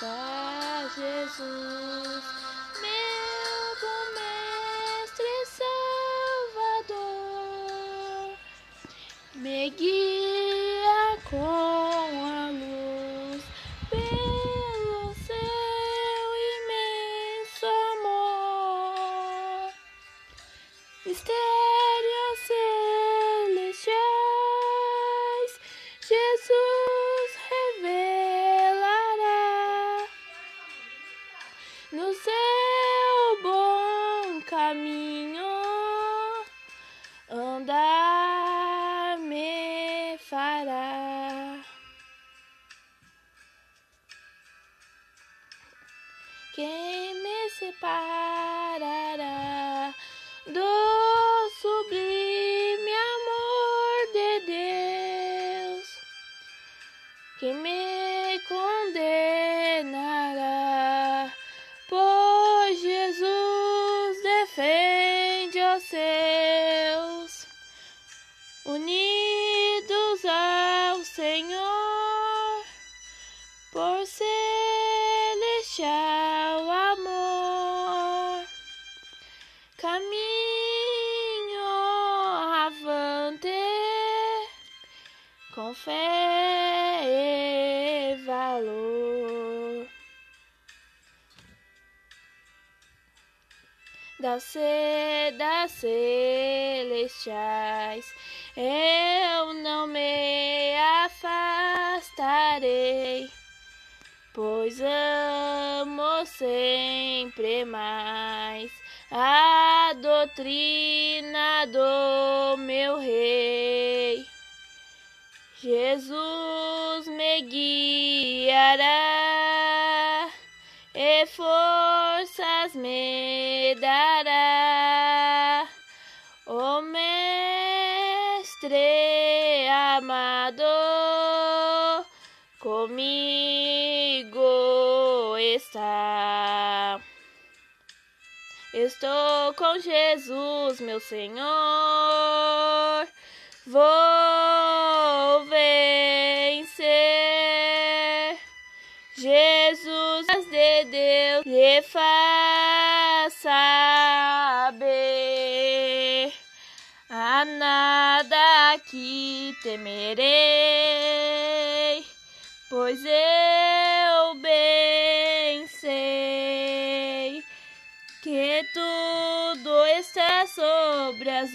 está Jesus, meu bom mestre Salvador, me guia com a luz pelo seu imenso amor. Mistérios no seu bom caminho andar me fará. Quem me separará do sublime seus, unidos ao Senhor, por celestial amor. Caminho avante com fé Das sedas celestiais eu não me afastarei, pois amo sempre mais a doutrina do meu Rei. Jesus me guiará e forças me dará. O Mestre amado comigo está. Estou com Jesus, meu Senhor. Vou lhe faz saber. A nada que temerei, pois eu bem sei que tudo está sobre as